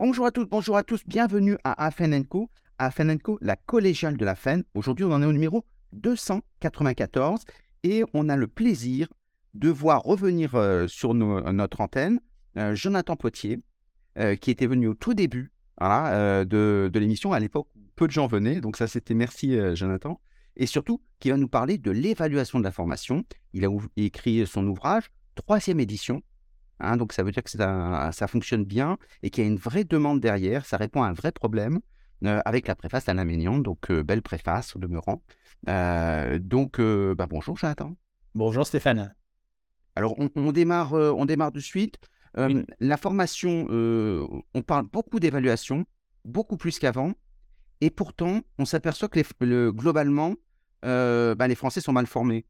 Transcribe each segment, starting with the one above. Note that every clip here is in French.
Bonjour à toutes, bonjour à tous, bienvenue à Afen Co. Afen Co, la collégiale de la FEN. Aujourd'hui, on en est au numéro 294 et on a le plaisir de voir revenir euh, sur notre antenne euh, Jonathan Potier, euh, qui était venu au tout début de, de l'émission, à l'époque peu de gens venaient. Donc ça, c'était merci Jonathan. Et surtout, qui va nous parler de l'évaluation de la formation. Il a écrit son ouvrage, troisième édition, Hein, donc ça veut dire que ça, fonctionne bien et qu'il y a une vraie demande derrière, ça répond à un vrai problème euh, avec la préface d'Alain Ménion, donc euh, belle préface au demeurant. Euh, donc bah, bonjour Jonathan. Bonjour Stéphane. Alors on, démarre, on démarre de suite. La formation, on parle beaucoup d'évaluation, beaucoup plus qu'avant, et pourtant on s'aperçoit que le, globalement, bah, les Français sont mal formés,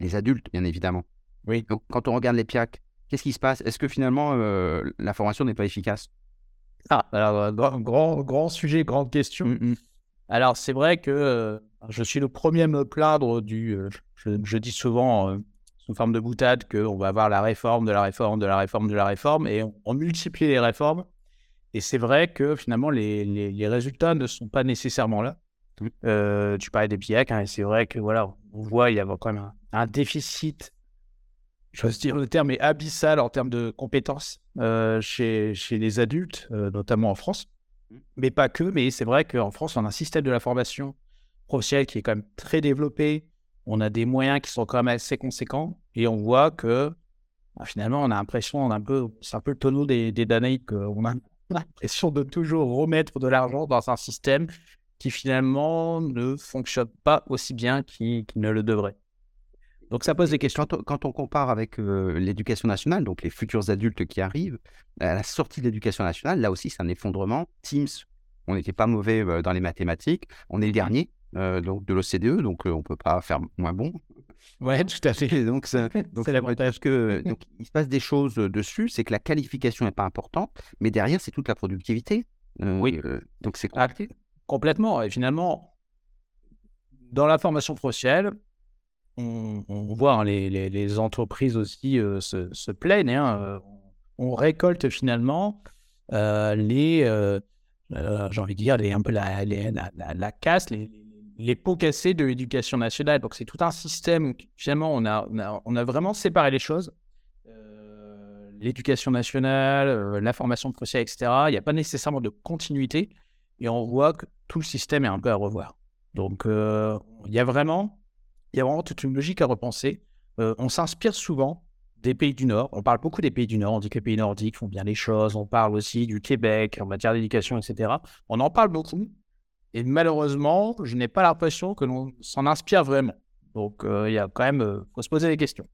les adultes bien évidemment. Oui. Donc, quand on regarde les PIAC, Qu'est-ce qui se passe? Est-ce que finalement euh, la formation n'est pas efficace? Ah, alors euh, grand, grand, sujet, grande question. Mmh, mmh. Alors c'est vrai que euh, je suis le premier à me plaindre du. Je, dis souvent sous forme de boutade qu'on va avoir la réforme de la réforme de la réforme de la réforme et on, multiplie les réformes. Et c'est vrai que finalement les, les, résultats ne sont pas nécessairement là. Mmh. tu parlais des PIAC, hein, et c'est vrai que voilà, on voit il y a quand même un déficit j'ose dire le terme est abyssal en termes de compétences euh, chez, chez les adultes, euh, notamment en France. Mmh. Mais pas que, mais c'est vrai qu'en France, on a un système de la formation professionnelle qui est quand même très développé. On a des moyens qui sont quand même assez conséquents et on voit que bah, finalement, on a l'impression, un peu, c'est un peu le tonneau des, des Danaïques, on a l'impression de toujours remettre de l'argent dans un système qui finalement ne fonctionne pas aussi bien qu'il ne le devrait. Donc ça pose des questions. Quand on, compare avec euh, l'éducation nationale, donc les futurs adultes qui arrivent, à la sortie de l'éducation nationale, là aussi c'est un effondrement. Teams, on n'était pas mauvais euh, dans les mathématiques, on est le dernier euh, donc de l'OCDE, donc on ne peut pas faire moins bon. Ouais, tout à fait. donc, c'est l'avantage que donc il se passe des choses dessus, c'est que la qualification n'est pas importante, mais derrière c'est toute la productivité. oui. donc c'est ah, complètement. Et finalement, dans la formation professionnelle, on, voit hein, les, entreprises aussi euh, se, plaignent. Hein, euh, on récolte finalement euh, les, j'ai envie de dire, un peu la, la, casse, les, pots cassés de l'éducation nationale. Donc c'est tout un système. Finalement, on a, on a, vraiment séparé les choses. l'éducation nationale, la formation professionnelle, etc. Il n'y a pas nécessairement de continuité. Et on voit que tout le système est un peu à revoir. Donc, il y a vraiment il y a vraiment toute une logique à repenser. Euh, on s'inspire souvent des pays du Nord. On parle beaucoup des pays du Nord. On dit que les pays nordiques font bien les choses. On parle aussi du Québec en matière d'éducation, etc. On en parle beaucoup. Et malheureusement, je n'ai pas l'impression que l'on s'en inspire vraiment. Donc, euh, il y a quand même, euh, faut se poser des questions.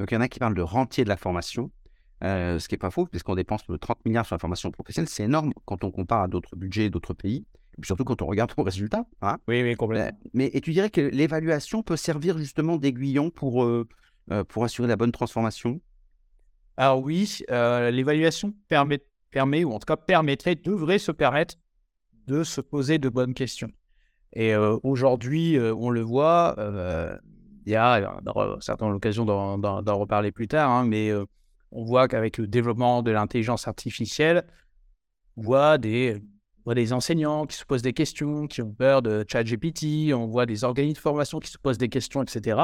Donc, il y en a qui parlent de rentier de la formation, ce qui n'est pas faux, puisqu'on dépense 30 milliards sur la formation professionnelle. C'est énorme quand on compare à d'autres budgets d'autres pays surtout quand on regarde vos résultats. Hein. oui, oui, complètement. Euh, mais et tu dirais que l'évaluation peut servir justement d'aiguillon pour, euh, euh, pour assurer la bonne transformation? Alors oui, l'évaluation permet, permet, ou en tout cas permettrait, devrait se permettre de se poser de bonnes questions. Et aujourd'hui, on le voit, il y a, certainement l'occasion d'en reparler plus tard, hein, mais on voit qu'avec le développement de l'intelligence artificielle, on voit des voit des enseignants qui se posent des questions, qui ont peur de ChatGPT, on voit des organismes de formation qui se posent des questions, etc.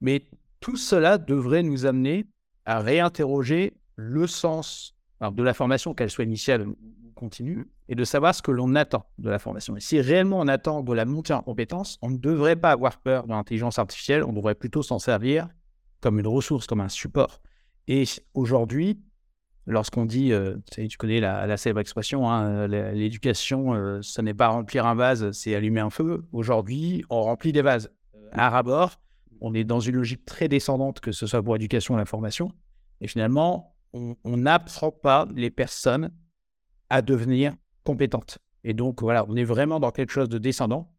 Mais tout cela devrait nous amener à réinterroger le sens de la formation, qu'elle soit initiale ou continue, et de savoir ce que l'on attend de la formation. Et si réellement on attend de la montée en compétences, on ne devrait pas avoir peur de l'intelligence artificielle, on devrait plutôt s'en servir comme une ressource, comme un support. Et aujourd'hui, lorsqu'on dit, euh, tu connais la, célèbre expression, hein, l'éducation, euh, ce n'est pas remplir un vase, c'est allumer un feu. Aujourd'hui, on remplit des vases. Euh, à rabord, on est dans une logique très descendante, que ce soit pour l'éducation ou la formation. Et finalement, on n'apprend pas les personnes à devenir compétentes. Et donc, voilà, on est vraiment dans quelque chose de descendant.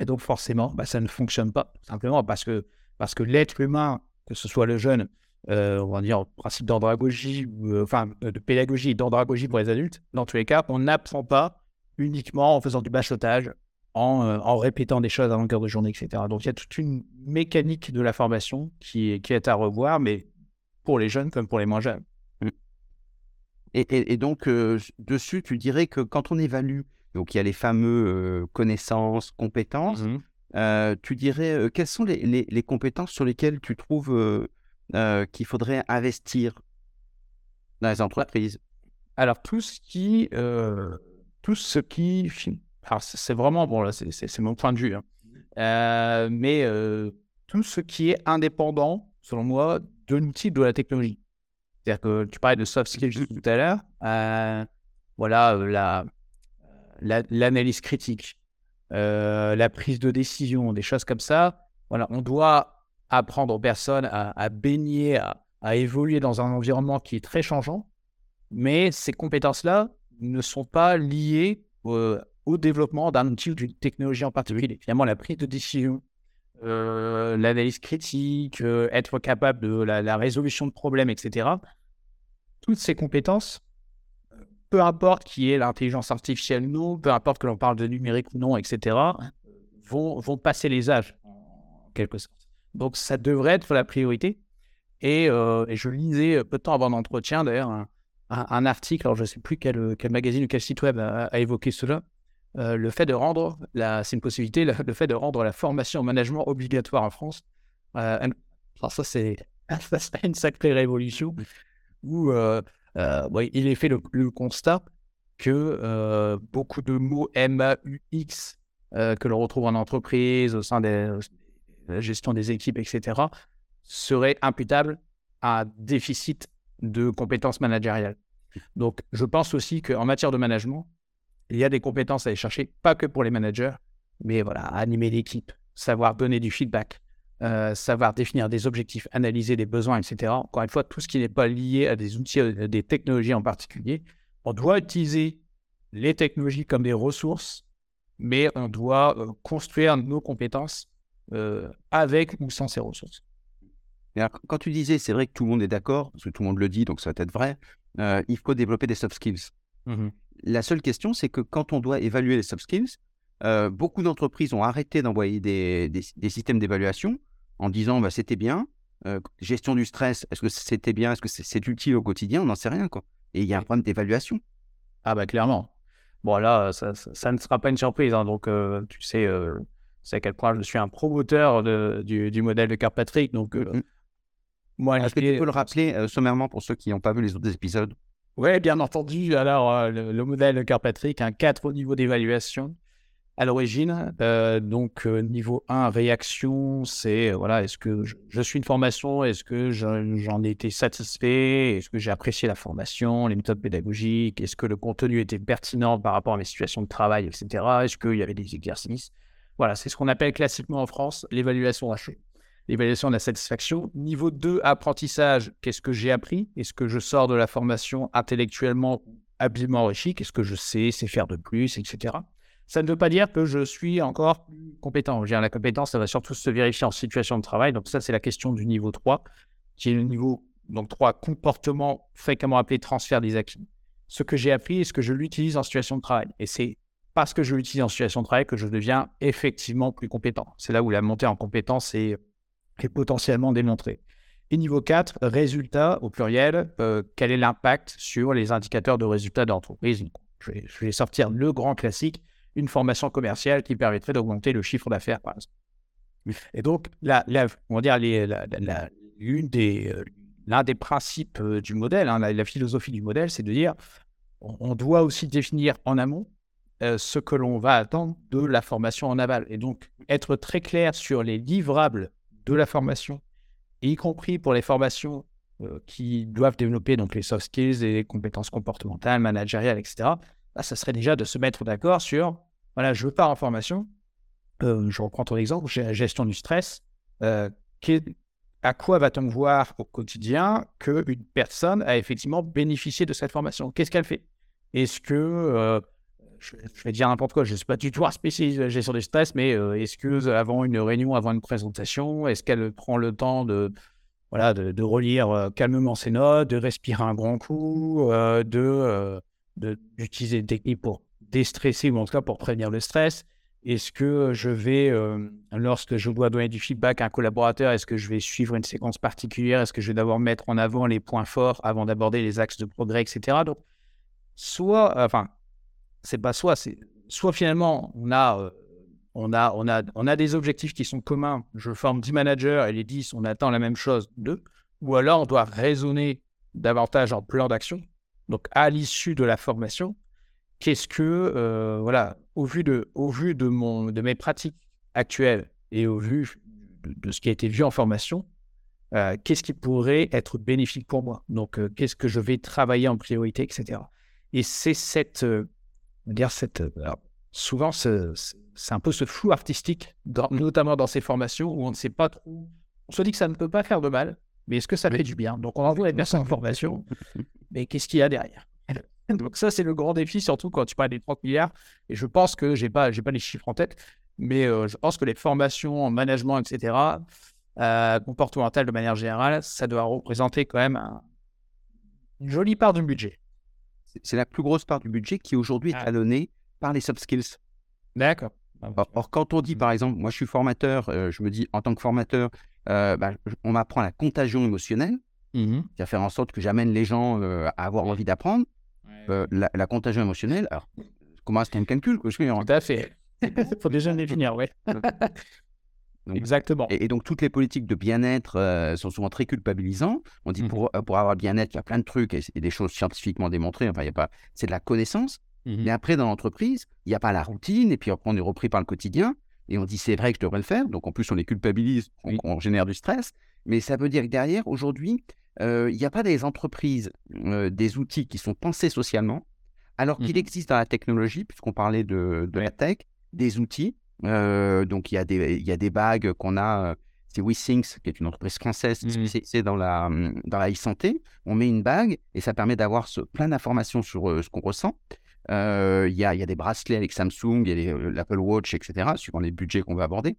Et donc, forcément, bah, ça ne fonctionne pas, simplement parce que, parce que l'être humain, que ce soit le jeune, euh, on va dire, principe d'andragogie, euh, enfin, de pédagogie et d'andragogie pour les adultes, dans tous les cas, on n'apprend pas uniquement en faisant du bachotage, en, euh, en, répétant des choses à longueur de journée, etc. Donc, il y a toute une mécanique de la formation qui, qui est à revoir, mais pour les jeunes comme pour les moins jeunes. Et, donc, dessus, tu dirais que quand on évalue, donc il y a les fameux connaissances, compétences, mmh tu dirais quelles sont les, compétences sur lesquelles tu trouves qu'il faudrait investir dans les entreprises? Alors, tout ce qui. tout ce qui. Alors, c'est vraiment. Bon, là, c'est mon point de vue. Hein. mais tout ce qui est indépendant, selon moi, de l'outil de la technologie. C'est-à-dire que tu parlais de soft skills tout à l'heure. Euh, voilà, euh, la, l'analyse critique, euh, la prise de décision, des choses comme ça. Voilà, on doit apprendre aux personnes à, baigner, à, évoluer dans un environnement qui est très changeant. Mais ces compétences-là ne sont pas liées au, développement d'un outil ou d'une technologie en particulier. Finalement, la prise de décision, euh, l'analyse critique, euh, être capable de la, résolution de problèmes, etc. Toutes ces compétences, peu importe qui est l'intelligence artificielle ou non, peu importe que l'on parle de numérique ou non, etc., vont, vont passer les âges, en quelque sorte. Donc, ça devrait être la priorité. Et, euh, je lisais peu de temps avant l'entretien, d'ailleurs, un, article, alors je ne sais plus quel, magazine ou quel site web a, évoqué cela, euh, le fait de rendre, c'est une possibilité, le, fait de rendre la formation au management obligatoire en France. Euh, ça, c'est une sacrée révolution où euh, il est fait le, constat que beaucoup de mots MAUX que l'on retrouve en entreprise, au sein de la gestion des équipes, etc., seraient imputables à déficit de compétences managériales. Donc, je pense aussi qu'en matière de management, il y a des compétences à aller chercher, pas que pour les managers, mais voilà, animer l'équipe, savoir donner du feedback, euh, savoir définir des objectifs, analyser des besoins, etc. Encore une fois, tout ce qui n'est pas lié à des outils, à des technologies en particulier, on doit utiliser les technologies comme des ressources, mais on doit euh, construire nos compétences euh, avec ou sans ces ressources. quand tu disais, c'est vrai que tout le monde est d'accord, parce que tout le monde le dit, donc ça va être vrai, il faut développer des soft skills. Mmh la seule question, c'est que quand on doit évaluer les soft skills, euh, beaucoup d'entreprises ont arrêté d'envoyer des, systèmes d'évaluation en disant bah, c'était bien. Euh, gestion du stress, est-ce que c'était bien Est-ce que c'est utile au quotidien On n'en sait rien. Quoi. Et il y a un problème d'évaluation. Ah, bah clairement. Bon, là, ça, ne sera pas une surprise. Hein, donc, euh, tu sais, c'est à quel point je suis un promoteur du, modèle de Kirkpatrick. Donc, mm, mm. moi, est-ce que tu peux le rappeler sommairement pour ceux qui n'ont pas vu les autres épisodes? Oui, bien entendu. Alors, euh, le, modèle Carpatrick, un 4 au niveau d'évaluation à l'origine. Euh, donc, euh, niveau 1, réaction, c'est voilà, est-ce que je, suis une formation? Est-ce que j'en ai été satisfait? Est-ce que j'ai apprécié la formation, les méthodes pédagogiques? Est-ce que le contenu était pertinent par rapport à mes situations de travail, etc. Est-ce qu'il y avait des exercices? Voilà, c'est ce qu'on appelle classiquement en France l'évaluation HE l'évaluation de la satisfaction. Niveau 2, apprentissage, qu'est-ce que j'ai appris? Est-ce que je sors de la formation intellectuellement habilement enrichi? Qu'est-ce que je sais, c'est faire de plus, etc. Ça ne veut pas dire que je suis encore compétent. La compétence, ça va surtout se vérifier en situation de travail. Donc ça, c'est la question du niveau 3, qui est le niveau donc 3, comportement fréquemment appelé transfert des acquis. Ce que j'ai appris, est-ce que je l'utilise en situation de travail Et c'est parce que je l'utilise en situation de travail que je deviens effectivement plus compétent. C'est là où la montée en compétence est potentiellement démontré. Et niveau 4, résultat au pluriel, euh, quel est l'impact sur les indicateurs de résultats d'entreprise? Je vais, sortir le grand classique, une formation commerciale qui permettrait d'augmenter le chiffre d'affaires, par exemple. Et donc, la, on va dire, euh, l'un des principes euh, du modèle, hein, la, philosophie du modèle, c'est de dire on, doit aussi définir en amont ce que l'on va attendre de la formation en aval. Et donc, être très clair sur les livrables de la formation, y compris pour les formations euh, qui doivent développer donc les soft skills et les compétences comportementales, managériales, etc. Là, ça serait déjà de se mettre d'accord sur, voilà, je pars en formation, euh, je reprends ton exemple, gestion du stress, euh, à quoi va-t-on voir au quotidien qu'une personne a effectivement bénéficié de cette formation? Qu'est-ce qu'elle fait? Est-ce que je, vais dire n'importe quoi, je ne suis pas du tout spécialiste de gestion du stress, mais euh, est-ce que avant une réunion, avant une présentation, est-ce qu'elle prend le temps de, voilà, de, relire euh, calmement ses notes, de respirer un grand coup, euh, de, d'utiliser des techniques pour déstresser ou en tout cas pour prévenir le stress? Est-ce que je vais, lorsque je dois donner du feedback à un collaborateur, est-ce que je vais suivre une séquence particulière? Est-ce que je vais d'abord mettre en avant les points forts avant d'aborder les axes de progrès, etc. Donc, soit, enfin, c'est pas soit, c'est soit finalement on a, on a, on a, on a des objectifs qui sont communs. Je forme 10 managers et les 10, on attend la même chose d'eux. Ou alors on doit raisonner davantage en plan d'action. Donc, à l'issue de la formation, qu'est-ce que, voilà, au vu de, au vu de, mon, de mes pratiques actuelles et au vu de, ce qui a été vu en formation, euh, qu'est-ce qui pourrait être bénéfique pour moi? Donc, euh, qu'est-ce que je vais travailler en priorité, etc. Et c'est cette, euh, dire cette, souvent c'est un peu ce flou artistique, notamment dans ces formations où on ne sait pas trop. On se dit que ça ne peut pas faire de mal, mais est-ce que ça fait du bien? Donc, on envoie les personnes en formation, mais qu'est-ce qu'il y a derrière? Donc ça, c'est le grand défi, surtout quand tu parles des 30 milliards. Et je pense que je n'ai pas, pas les chiffres en tête, mais euh, je pense que les formations en management, etc., euh, comportementales de manière générale, ça doit représenter quand même une jolie part du budget. C'est la plus grosse part du budget qui aujourd'hui est ah. talonnée par les soft skills. D'accord. Or, quand on dit, par exemple, moi je suis formateur, euh, je me dis en tant que formateur, bah, on m'apprend la contagion émotionnelle, mmh qui va faire en sorte que j'amène les gens à avoir envie d'apprendre. Euh, la, contagion émotionnelle, alors, comment c'est un calcul je Tout à fait. Il faut déjà définir, oui. Exactement. Et, donc, toutes les politiques de bien-être euh, sont souvent très culpabilisantes. On dit mmh pour, euh, pour avoir bien-être, il y a plein de trucs et, des choses scientifiquement démontrées. Enfin, il y a pas, c'est de la connaissance. Mmh Mais après, dans l'entreprise, il n'y a pas la routine. Et puis on est repris par le quotidien. Et on dit, c'est vrai que je devrais le faire. Donc, en plus, on les culpabilise, on, génère du stress. Mais ça veut dire que derrière, aujourd'hui, il n'y a pas des entreprises, des outils qui sont pensés socialement, alors qu'il mmh existe dans la technologie, puisqu'on parlait de, la tech, des outils. Donc, il y, a des, il y a des bagues qu'on a. c'est WeSyncs, qui est une entreprise française mmh spécialisée dans la, mmh, dans la e-santé. On met une bague et ça permet d'avoir plein d'informations sur ce qu'on ressent. Il y, a, y, a, des bracelets avec Samsung, il y a l'Apple Watch, etc., suivant les budgets qu'on veut aborder.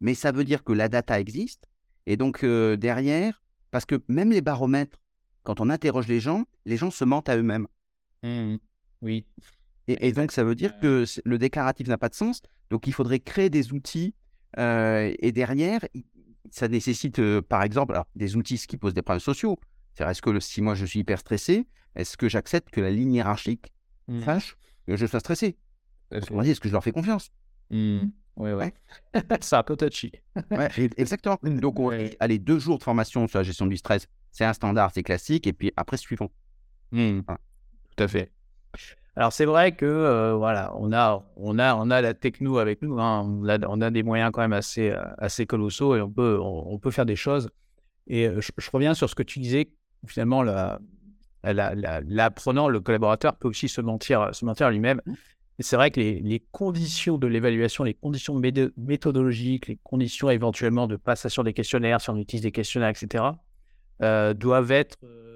Mais ça veut dire que la data existe. Et donc, derrière, parce que même les baromètres, quand on interroge les gens, les gens se mentent à eux-mêmes. Mmh oui. Et, donc, ça veut dire que le déclaratif n'a pas de sens. Donc, il faudrait créer des outils. Euh, et derrière, ça nécessite, euh, par exemple, des outils qui posent des problèmes sociaux. C'est est-ce que si moi je suis hyper stressé, est-ce que j'accepte que la ligne hiérarchique mmh. sache que je sois stressé? Est-ce que je leur fais confiance? Mmh. Oui, oui. c'est un peu touchy. ouais, exactement. Donc, allez, deux jours de formation sur la gestion du stress, c'est un standard, c'est classique. Et puis après, suivant. Mmh. Tout à fait. Alors, c'est vrai que, euh, voilà, on a, on, a, on a la techno avec nous. Hein. On, a, on, a, des moyens quand même assez, euh, assez colossaux et on peut, on, peut faire des choses. Et euh, je, reviens sur ce que tu disais. Finalement, l'apprenant, le collaborateur peut aussi se mentir, se mentir à lui-même. Mmh c'est vrai que les, conditions de l'évaluation, les conditions méthodologiques, les conditions éventuellement de passation des questionnaires, si on utilise des questionnaires, etc., euh, doivent, être, euh,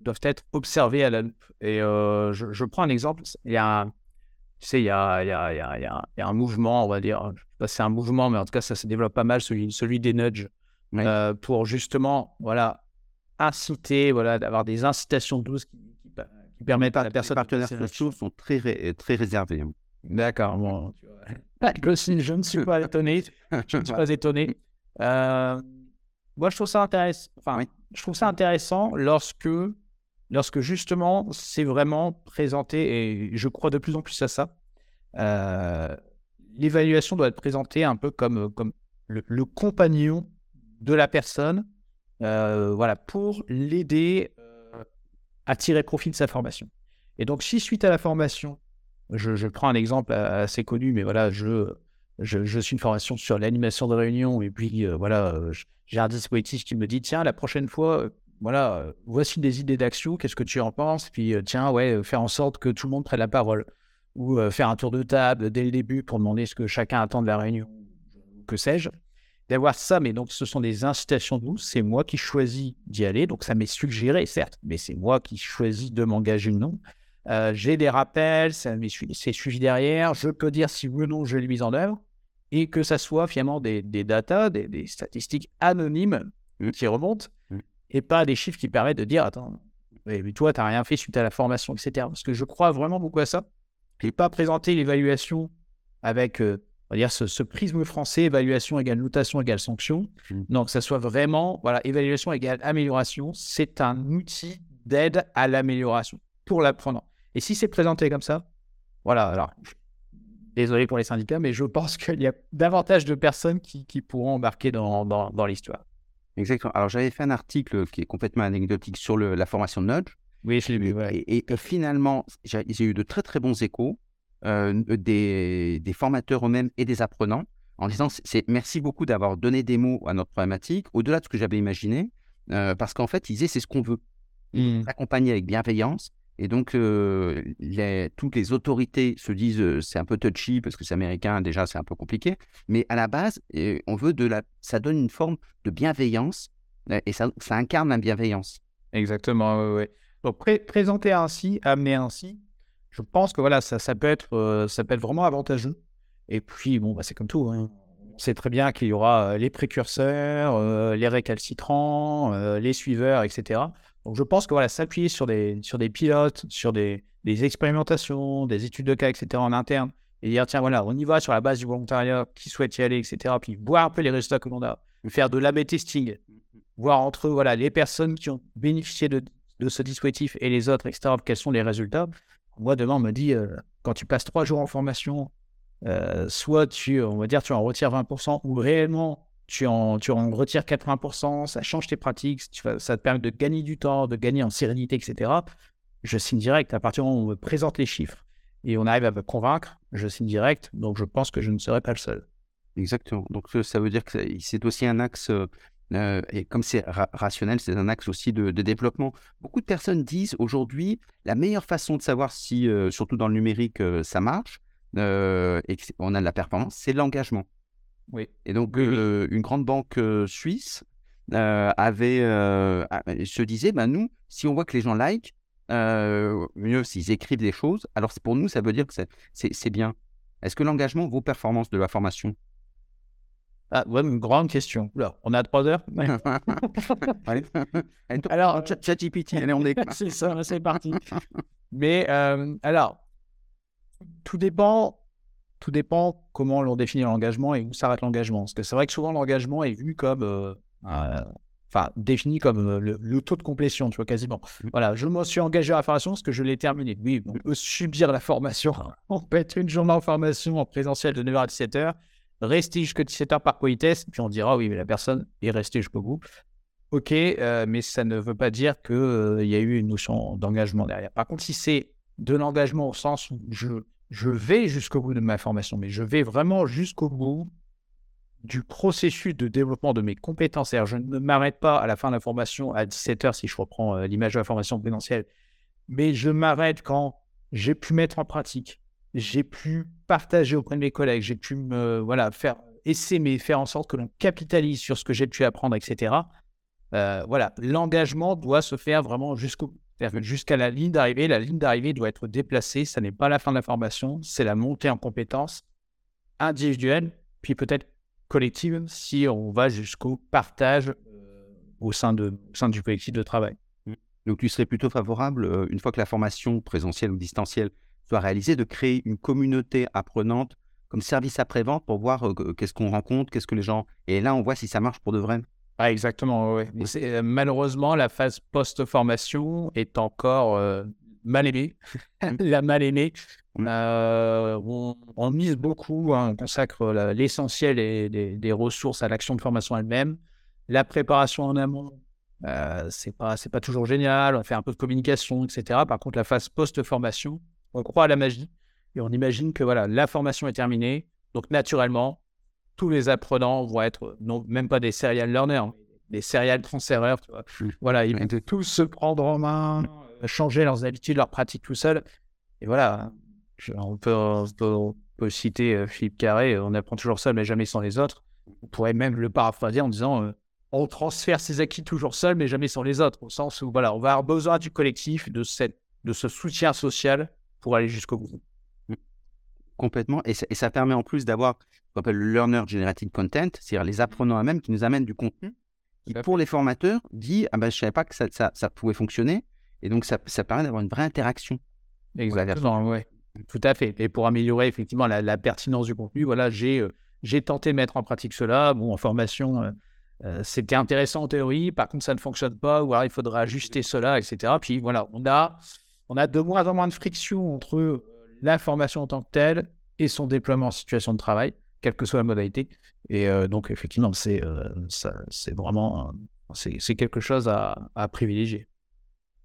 doivent être observées à la loupe. Et euh, je, prends un exemple. Il y a un, tu sais, il y a, il y, a, il y, a, un mouvement, on va dire, je sais pas si c'est un mouvement, mais en tout cas, ça se développe pas mal, celui, celui des nudges, pour justement, voilà, inciter, voilà, d'avoir des incitations douces qui qui permettent à la personne. Les partenaires sociaux sont très, très réservés. Hein. D'accord. Bon, je ne suis pas étonné. Je ne suis pas étonné. Euh, moi, je trouve ça intéressant. Enfin, je trouve ça intéressant lorsque, lorsque justement, c'est vraiment présenté, et je crois de plus en plus à ça. Euh, l'évaluation doit être présentée un peu comme, comme le, compagnon de la personne, euh, voilà, pour l'aider à tirer profit de sa formation. Et donc, si suite à la formation, je, prends un exemple assez connu, mais voilà, je, je, suis une formation sur l'animation de réunion, et puis euh, voilà, euh, j'ai un dispositif qui me dit tiens, la prochaine fois, euh, voilà, voici des idées d'action, qu'est-ce que tu en penses? Puis tiens, ouais, faire en sorte que tout le monde prenne la parole, ou faire un tour de table dès le début pour demander ce que chacun attend de la réunion, que sais-je d'avoir ça, mais donc ce sont des incitations douces. C'est moi qui choisis d'y aller, donc ça m'est suggéré, certes, mais c'est moi qui choisis de m'engager ou non. Euh, j'ai des rappels, c'est suivi derrière. Je peux dire si oui ou non je l'ai mis en œuvre et que ça soit finalement des, des datas, des, statistiques anonymes mmh. qui remontent. Et pas des chiffres qui permettent de dire attends, mais toi, tu n'as rien fait suite à la formation, etc. Parce que je crois vraiment beaucoup à ça. Et pas présenter l'évaluation avec on va dire ce, ce, prisme français, évaluation égale notation égale sanction. Mmh. Donc, que ça soit vraiment, voilà, évaluation égale amélioration, c'est un outil d'aide à l'amélioration pour l'apprenant. Et si c'est présenté comme ça, voilà, alors, désolé pour les syndicats, mais je pense qu'il y a davantage de personnes qui, qui pourront embarquer dans, dans, dans l'histoire. Exactement. Alors, j'avais fait un article qui est complètement anecdotique sur le, la formation de Nudge. Oui, je l'ai vu. Ouais. Et, et, finalement, j'ai eu de très, très bons échos euh, des, des, formateurs eux-mêmes et des apprenants en disant c'est merci beaucoup d'avoir donné des mots à notre problématique, au-delà de ce que j'avais imaginé, euh, parce qu'en fait, ils disaient c'est ce qu'on veut. Mmh. Accompagner avec bienveillance. Et donc, euh, toutes les autorités se disent euh, c'est un peu touchy parce que c'est américain, déjà c'est un peu compliqué. Mais à la base, euh, on veut de la, ça donne une forme de bienveillance et ça, incarne la bienveillance. Exactement, oui. Donc, pré présenter ainsi, amener ainsi, je pense que voilà, ça, ça, peut, être, ça peut être vraiment avantageux. Et puis, bon, bah, c'est comme tout. Hein. On très bien qu'il y aura les précurseurs, les récalcitrants, les suiveurs, etc. Donc, je pense que voilà, s'appuyer sur des, sur des pilotes, sur des, des, expérimentations, des études de cas, etc. en interne, et dire, tiens, voilà, on y va sur la base du volontariat, qui souhaite y aller, etc. Puis voir un peu les résultats que l'on a, faire de l'AB testing, voir entre voilà, les personnes qui ont bénéficié de, de ce dispositif et les autres, etc., quels sont les résultats. Moi, demain, on me dit, euh, quand tu passes trois jours en formation, euh, soit tu, on va dire, tu en retires 20%, ou réellement, tu en, retires 80%, ça change tes pratiques, ça te permet de gagner du temps, de gagner en sérénité, etc. Je signe direct. À partir du moment où on me présente les chiffres et on arrive à me convaincre, je signe direct. Donc, je pense que je ne serai pas le seul. Exactement. Donc, ça veut dire que c'est aussi un axe, euh, et comme c'est ra rationnel, c'est un axe aussi de, développement. Beaucoup de personnes disent aujourd'hui, la meilleure façon de savoir si, euh, surtout dans le numérique, euh, ça marche et qu'on a de la performance, c'est l'engagement. Oui. Et donc, euh, une grande banque euh, suisse avait, se disait, ben, nous, si on voit que les gens like, mieux s'ils écrivent des choses, alors pour nous, ça veut dire que c'est bien. Est-ce que l'engagement vaut performance de la formation? Ah, ouais, une grande question. Là, on a trois heures? alors, ChatGPT, allez, on est. c'est ça, c'est parti. Mais alors, tout dépend tout dépend comment l'on définit l'engagement et où s'arrête l'engagement. Parce que c'est vrai que souvent l'engagement est vu comme, euh, euh, enfin, défini comme euh, le, le, taux de complétion, tu vois, quasiment. Mmh. Voilà, je me suis engagé à la formation parce que je l'ai terminé. Oui, on peut subir la formation. on peut être une journée en formation en présentiel de 9h à 17h, rester jusqu'à 17h par politesse, puis on dira, oui, mais la personne est restée jusqu'au bout. Ok, mais ça ne veut pas dire qu'il y a eu une notion d'engagement derrière. Par contre, si c'est de l'engagement au sens où je je vais jusqu'au bout de ma formation, mais je vais vraiment jusqu'au bout du processus de développement de mes compétences. je ne m'arrête pas à la fin de la formation à 17h si je reprends euh, l'image de la formation présentielle, mais je m'arrête quand j'ai pu mettre en pratique, j'ai pu partager auprès de mes collègues, j'ai pu me voilà faire essaimer, faire en sorte que l'on capitalise sur ce que j'ai pu apprendre, etc. Euh, voilà, l'engagement doit se faire vraiment jusqu'au bout. Jusqu'à la ligne d'arrivée, la ligne d'arrivée doit être déplacée. Ça n'est pas la fin de la formation, c'est la montée en compétences individuelle, puis peut-être collective si on va jusqu'au partage euh, au, sein de, au sein du collectif de travail. Mmh. Donc, tu serais plutôt favorable, euh, une fois que la formation présentielle ou distancielle soit réalisée, de créer une communauté apprenante comme service après-vente pour voir euh, qu'est-ce qu'on rencontre, qu'est-ce que les gens. Et là, on voit si ça marche pour de vrai? Ah, exactement, oui. Euh, malheureusement, la phase post-formation est encore euh, mal aimée. la mal aimée. Euh, on, mise beaucoup, hein, on consacre l'essentiel des, des, ressources à l'action de formation elle-même. La préparation en amont, c'est pas, pas toujours génial. On fait un peu de communication, etc. Par contre, la phase post-formation, on croit à la magie et on imagine que voilà, la formation est terminée. Donc, naturellement, tous les apprenants vont être non, même pas des serial learners, des serial transféreurs. Tu vois. Voilà, ils vont tous se prendre en main, euh, changer leurs habitudes, leurs pratiques tout seuls. Et voilà, on, peut, on, peut, citer euh, Philippe Carré, on apprend toujours seul, mais jamais sans les autres. On pourrait même le paraphraser en disant euh, on transfère ses acquis toujours seul, mais jamais sans les autres, au sens où voilà, on va avoir besoin du collectif, de, cette, de ce soutien social pour aller jusqu'au bout. Complètement. Et ça, et ça, permet en plus d'avoir qu'on appelle le learner generated content, c'est-à-dire les apprenants eux-mêmes qui nous amènent du contenu qui, pour les formateurs, dit ah ben, Je ne savais pas que ça, ça, ça, pouvait fonctionner. Et donc, ça, ça permet d'avoir une vraie interaction. Exactement, ouais. Tout à fait. Et pour améliorer effectivement la, pertinence du contenu, voilà, j'ai j'ai tenté de mettre en pratique cela. Bon, en formation, c'était intéressant en théorie. Par contre, ça ne fonctionne pas. Ou alors, il faudra ajuster cela, etc. Puis voilà, on a, on a de moins en moins de friction entre la formation en tant que telle et son déploiement en situation de travail, quelle que soit la modalité. Et donc, effectivement, c'est c'est vraiment c'est quelque chose à, à privilégier.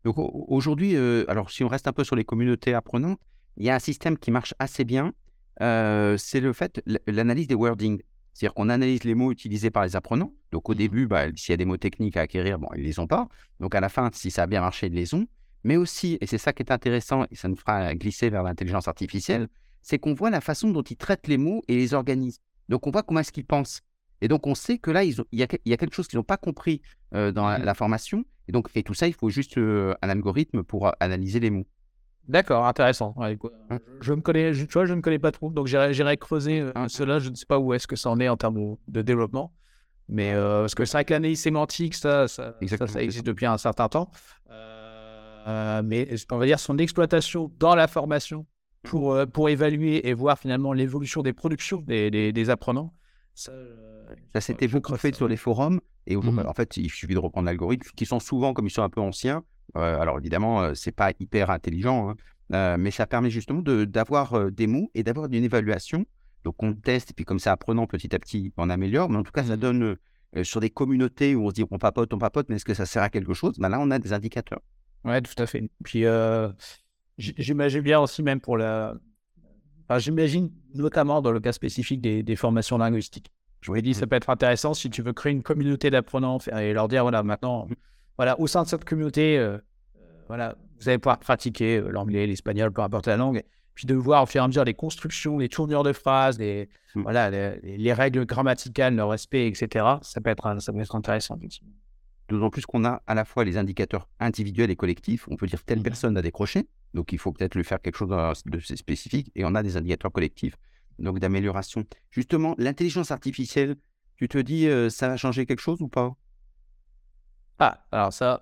Donc aujourd'hui, alors si on reste un peu sur les communautés apprenantes, il y a un système qui marche assez bien. c'est le fait, l'analyse des wordings. C'est-à-dire qu'on analyse les mots utilisés par les apprenants. Donc au mmh début, bah, s'il y a des mots techniques à acquérir, bon, ils ne les ont pas. Donc à la fin, si ça a bien marché, ils les ont. Mais aussi, et c'est ça qui est intéressant, et ça nous fera glisser vers l'intelligence artificielle, c'est qu'on voit la façon dont ils traitent les mots et les organisent. Donc on voit comment est-ce qu'ils pensent. Et donc on sait que là, il y, a, quelque chose qu'ils n'ont pas compris dans la, mmh. formation. Et donc, et tout ça, il faut juste un algorithme pour analyser les mots. D'accord, intéressant. Mmh. je me connais, je, tu vois, je ne connais pas trop, donc j'irai creuser mmh. cela. Je ne sais pas où est-ce que ça en est en termes de, développement, mais parce que c'est vrai que l'analyse sémantique, ça, ça, ça, existe depuis un certain temps. Mais on va dire son exploitation dans la formation pour, pour évaluer et voir finalement l'évolution des productions des, des, apprenants. Ça, ça s'était beaucoup fait sur les forums. Et mmh en fait, il suffit de reprendre l'algorithme, qui sont souvent, comme ils sont un peu anciens, alors évidemment, c'est pas hyper intelligent, hein, mais ça permet justement d'avoir des mots et d'avoir une évaluation. Donc on teste, et puis comme ça, apprenant petit à petit, on améliore. Mais en tout cas, ça donne sur des communautés où on se dit on papote, on papote, mais est-ce que ça sert à quelque chose? Ben Là, on a des indicateurs. Ouais, tout à fait. Puis j'imagine bien aussi, même pour la. Enfin, j'imagine notamment dans le cas spécifique des formations linguistiques. Je vous ai dit, ça mmh. peut être intéressant si tu veux créer une communauté d'apprenants et leur dire, voilà, maintenant, mmh. voilà, au sein de cette communauté, euh, euh, voilà, vous allez pouvoir pratiquer euh, l'anglais, l'espagnol, peu importe la langue, puis de voir au fur et à mesure les constructions, les tournures de phrases, les, mmh. voilà, les, règles grammaticales, le respect, etc. Ça peut être, ça peut être intéressant, effectivement. D'autant plus qu'on a à la fois les indicateurs individuels et collectifs. On peut dire telle personne a décroché, donc il faut peut-être lui faire quelque chose de spécifique, et on a des indicateurs collectifs donc d'amélioration. Justement, l'intelligence artificielle, tu te dis, euh, ça va changer quelque chose ou pas? Ah, alors ça,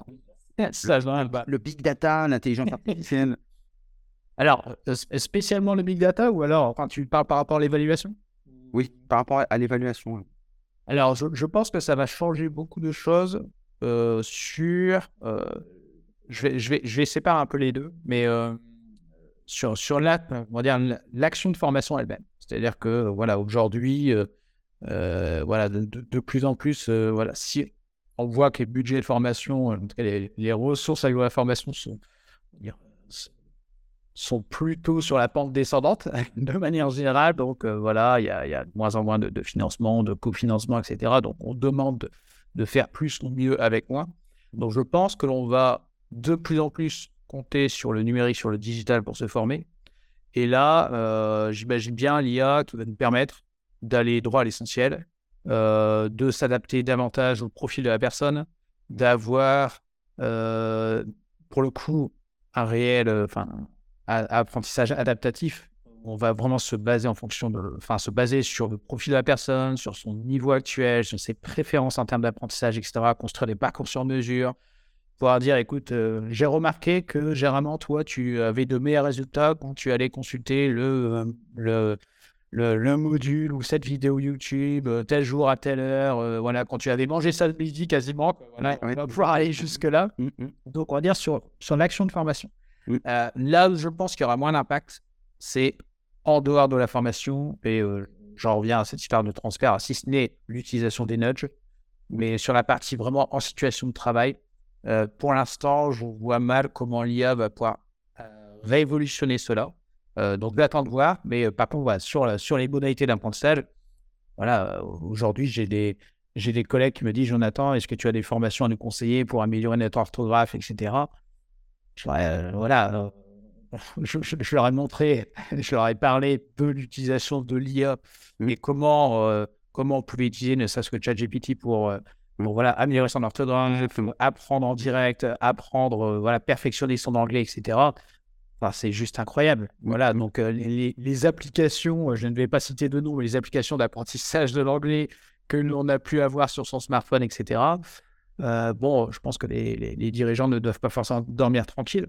ça le, le big data, l'intelligence artificielle. Alors, euh, spécialement le big data ou alors, quand tu parles par rapport à l'évaluation? Oui, par rapport à l'évaluation. Alors, je, pense que ça va changer beaucoup de choses sur. je, vais, je, vais, je vais séparer un peu les deux, mais sur, sur l'action de formation elle-même. C'est-à-dire que voilà, aujourd'hui, euh, euh, voilà, de, plus en plus, euh, voilà, si on voit que les budgets de formation, cas les, ressources à la formation sont, sont plutôt sur la pente descendante de manière générale. Donc voilà, il y, y, a de moins en moins de, financement, de cofinancement, etc. Donc on demande de, faire plus ou mieux avec moins. Donc je pense que l'on va de plus en plus compter sur le numérique, sur le digital pour se former. Et là, euh, j'imagine bien l'IA qui va nous permettre d'aller droit à l'essentiel, euh, de s'adapter davantage au profil de la personne, d'avoir, euh, pour le coup, un réel enfin, apprentissage adaptatif. On va vraiment se baser en fonction de, enfin, se baser sur le profil de la personne, sur son niveau actuel, sur ses préférences en termes d'apprentissage, etc. Construire des parcours sur mesure, pouvoir dire écoute, euh, j'ai remarqué que généralement, toi, tu avais de meilleurs résultats quand tu allais consulter le, euh, le, le, module ou cette vidéo YouTube euh, tel jour à telle heure. voilà, quand tu avais mangé ça le midi quasiment, voilà, on va pouvoir aller jusque-là. Mmh, mmh. Donc, on va dire sur, sur l'action de formation. Mmh. là où je pense qu'il y aura moins d'impact, c'est en dehors de la formation. Et j'en reviens à cette histoire de transfert, si ce n'est l'utilisation des nudges. Mais sur la partie vraiment en situation de travail, euh, pour l'instant, je vois mal comment l'IA va pouvoir euh, révolutionner cela. Euh, donc, j'attends de voir. Mais par contre, sur, sur les modalités d'apprentissage, voilà, aujourd'hui, j'ai des, j'ai des collègues qui me disent Jonathan, est-ce que tu as des formations à nous conseiller pour améliorer notre orthographe, etc. voilà, je, leur ai montré, je leur ai parlé de l'utilisation de l'IA et comment, comment on pouvait utiliser ne serait-ce que ChatGPT pour pour voilà, améliorer son orthographe, apprendre en direct, apprendre, euh, voilà, perfectionner son anglais, etc. Enfin, c'est juste incroyable. Voilà, donc euh, les, applications, euh, je ne vais pas citer de nom, mais les applications d'apprentissage de l'anglais que l'on a pu avoir sur son smartphone, etc. bon, je pense que les, dirigeants ne doivent pas forcément dormir tranquille.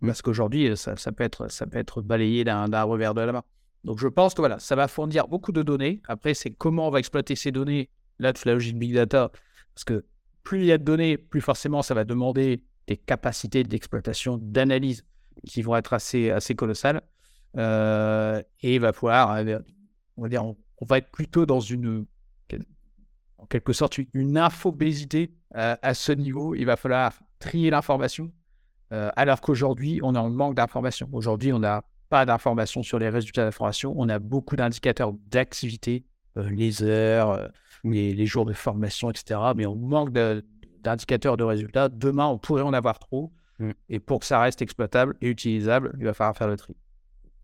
Parce qu'aujourd'hui, ça, ça, peut être, balayé d'un revers de la main. Donc, je pense que voilà, ça va fournir beaucoup de données. Après, c'est comment on va exploiter ces données. Là, toute la logique Big Data. Parce que plus il y a de données, plus forcément, ça va demander des capacités d'exploitation, d'analyse qui vont être assez, colossales. Euh, et il va falloir, euh, on va dire, on, va être plutôt dans une, en quelque sorte, une infobésité euh, à ce niveau. Il va falloir trier l'information, alors qu'aujourd'hui, on est en manque d'informations. Aujourd'hui, on n'a pas d'informations sur les résultats d'information. On a beaucoup d'indicateurs d'activité, les heures, les, les, jours de formation, etc. Mais on manque d'indicateurs de résultats. Demain, on pourrait en avoir trop. Mm. Et pour que ça reste exploitable et utilisable, il va falloir faire le tri.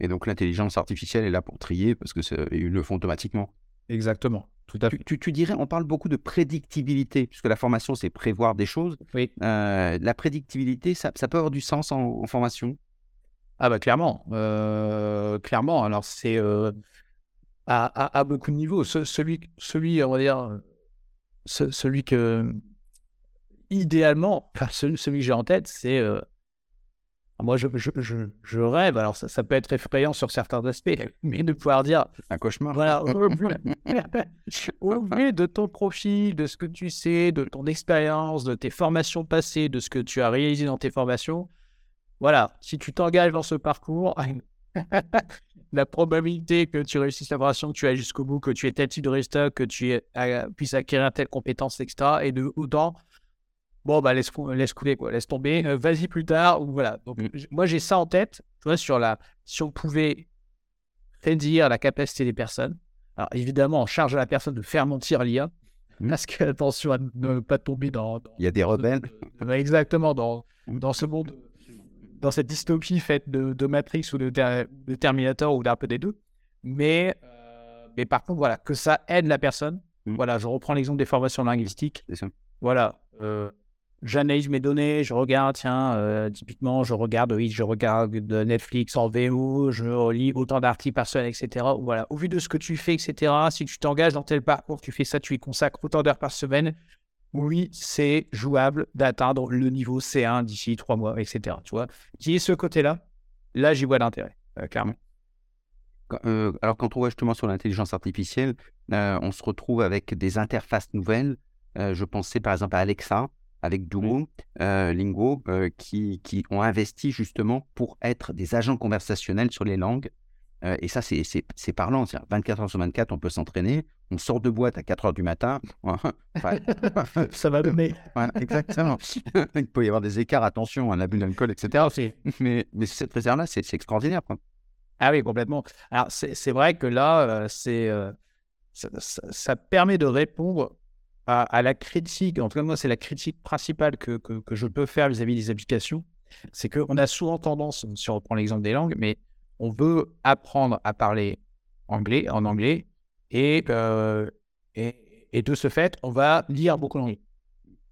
Et donc l'intelligence artificielle est là pour trier parce que ils le font automatiquement. Exactement. Tout à fait. Tu, dirais, on parle beaucoup de prédictibilité, puisque la formation, c'est prévoir des choses. Oui. Euh, la prédictibilité, ça, ça, peut avoir du sens en, formation? Ah bah clairement. Euh, clairement. Alors c'est euh, à, à, beaucoup de niveaux. celui, celui, on va dire, celui que idéalement, celui, celui que j'ai en tête, c'est moi, je, je, je, rêve, alors ça, ça, peut être effrayant sur certains aspects, mais de pouvoir dire. Un cauchemar. Voilà, au vu, de ton profil, de ce que tu sais, de ton expérience, de tes formations passées, de ce que tu as réalisé dans tes formations, voilà, si tu t'engages dans ce parcours, la probabilité que tu réussisses la formation, que tu ailles jusqu'au bout, que tu aies tel type de résultat, que tu puisses acquérir telle compétence, etc., et de autant bon, bah, laisse, laisse couler, quoi, laisse tomber, euh, vas-y plus tard, ou voilà. Donc, mmh. moi, j'ai ça en tête, tu vois, sur la, si on pouvait réduire la capacité des personnes, alors évidemment, on charge à la personne de faire mentir l'IA, mmh. parce que, attention à ne pas tomber dans. Il y a des rebelles. exactement, dans, mmh. dans ce monde, dans cette dystopie faite de, de Matrix ou de, de, Terminator ou d'un peu des deux. Mais, euh, mais par contre, voilà, que ça aide la personne. Voilà, je reprends l'exemple des formations linguistiques. Voilà. Euh, j'analyse mes données, je regarde, tiens, euh, typiquement, je regarde, oui, je regarde de Netflix en VO, je lis autant d'articles par semaine, etc. Voilà, au vu de ce que tu fais, etc., si tu t'engages dans tel parcours, tu fais ça, tu y consacres autant d'heures par semaine, oui, c'est jouable d'atteindre le niveau C1 d'ici trois mois, etc. Tu vois, qui est ce côté-là, là, j'y vois l'intérêt, euh, clairement. Euh, alors, quand on voit justement sur l'intelligence artificielle, on se retrouve avec des interfaces nouvelles. je pensais par exemple à Alexa, avec Duo, euh, Lingo, euh, qui, qui, ont investi justement pour être des agents conversationnels sur les langues. Euh, et ça, c'est parlant. 24 heures sur 24, on peut s'entraîner. On sort de boîte à 4 heures du matin. ça va donner. exactement. Il peut y avoir des écarts, attention, un abus d'alcool, etc. Mais, mais cette réserve-là, c'est extraordinaire. Quoi. Ah oui, complètement. Alors, c'est vrai que là, c'est ça, ça, permet de répondre à, la critique, en tout cas moi c'est la critique principale que, que, je peux faire vis-à-vis des applications, c'est qu'on a souvent tendance, si on reprend l'exemple des langues, mais on veut apprendre à parler anglais, en anglais, et, euh, et, de ce fait, on va lire beaucoup d'anglais.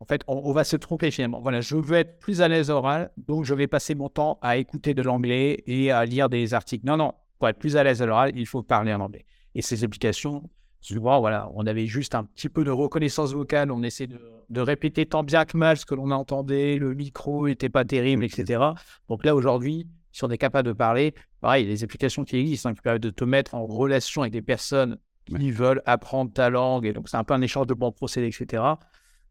En fait, on, va se tromper finalement. Voilà, je veux être plus à l'aise oral, donc je vais passer mon temps à écouter de l'anglais et à lire des articles. Non, non, pour être plus à l'aise à l'oral, il faut parler en anglais. Et ces applications souvent, voilà, on avait juste un petit peu de reconnaissance vocale, on essaie de, répéter tant bien que mal ce que l'on entendait, le micro n'était pas terrible, etc. Donc là, aujourd'hui, si on est capable de parler, pareil, les applications qui existent, hein, qui permettent de te mettre en relation avec des personnes qui veulent apprendre ta langue, et donc c'est un peu un échange de bons procédés, etc.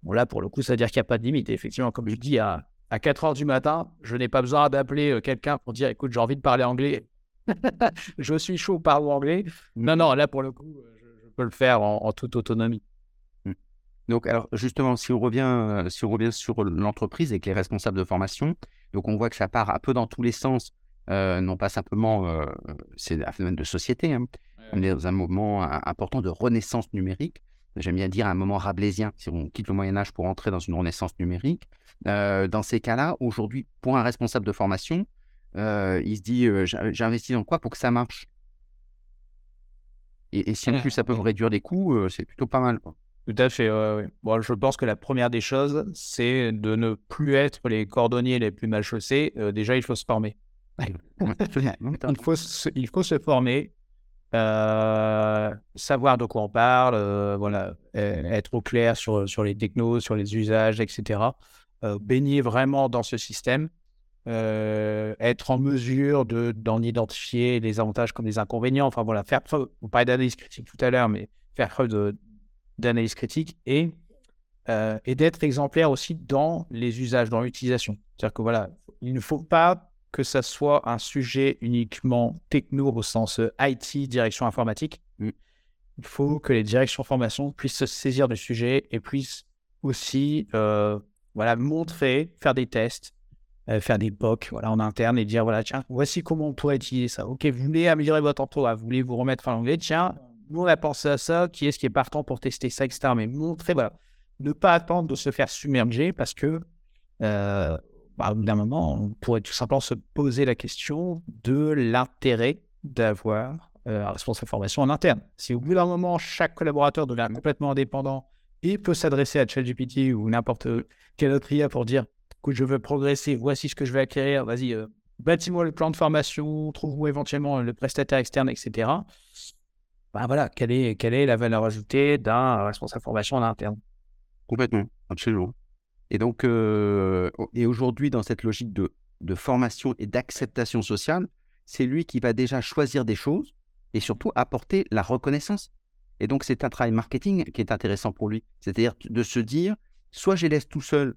Bon, là, pour le coup, ça veut dire qu'il n'y a pas de limite. Et effectivement, comme je dis, à, à 4 heures du matin, je n'ai pas besoin d'appeler euh, quelqu'un pour dire écoute, j'ai envie de parler anglais. je suis chaud, parle anglais. Non, non, là, pour le coup, euh, peut le faire en, toute autonomie. Mmh. Donc, alors justement, si on revient, euh, si on revient sur l'entreprise avec les responsables de formation, donc on voit que ça part un peu dans tous les sens, euh, non pas simplement, euh, c'est un phénomène de société, hein. on est dans un moment important de renaissance numérique. J'aime bien dire un moment rablaisien, si on quitte le Moyen Âge pour entrer dans une renaissance numérique. dans ces cas-là, aujourd'hui, pour un responsable de formation, il se dit, j'investis dans quoi pour que ça marche? Et, si en plus ça peut me réduire les coûts, euh, c'est plutôt pas mal. Quoi. Tout à fait. Bon, je pense que la première des choses, c'est de ne plus être les cordonniers les plus mal chaussés. Euh, déjà, il faut se former. il, faut se, il faut se former, euh, savoir de quoi on parle, voilà, être au clair sur, sur les technos, sur les usages, etc. baigner vraiment dans ce système. Être en mesure de, d'en identifier les avantages comme les inconvénients. Enfin voilà, faire preuve, on parlait d'analyse critique tout à l'heure, mais faire preuve d'analyse critique et, et d'être exemplaire aussi dans les usages, dans l'utilisation. C'est-à-dire que voilà, il ne faut pas que ça soit un sujet uniquement techno au sens IT, direction informatique. Il faut que les directions formation puissent se saisir du sujet et puissent aussi voilà, montrer, faire des tests, euh, faire des POC voilà, en interne et dire voilà, tiens, voici comment on pourrait utiliser ça. Ok, vous voulez améliorer votre emploi, vous voulez vous remettre en anglais, tiens, nous on a pensé à ça, qui est-ce qui est partant pour tester ça, etc. Mais montrer, voilà, ne pas attendre de se faire submerger parce que euh, bah, au bout d'un moment, on pourrait tout simplement se poser la question de l'intérêt d'avoir euh, un responsable formation en interne. Si au bout d'un moment, chaque collaborateur devient complètement indépendant et peut s'adresser à ChatGPT ou n'importe quelle autre IA pour dire je veux progresser, voici ce que je vais acquérir, vas-y, euh, bâtis-moi le plan de formation, trouve-moi éventuellement le prestataire externe, etc. Ben voilà, quelle est, quelle est la valeur ajoutée d'un responsable formation en interne Complètement, absolument. Et donc, euh, et aujourd'hui, dans cette logique de, de formation et d'acceptation sociale, c'est lui qui va déjà choisir des choses et surtout apporter la reconnaissance. Et donc, c'est un travail marketing qui est intéressant pour lui. C'est-à-dire de se dire, soit je laisse tout seul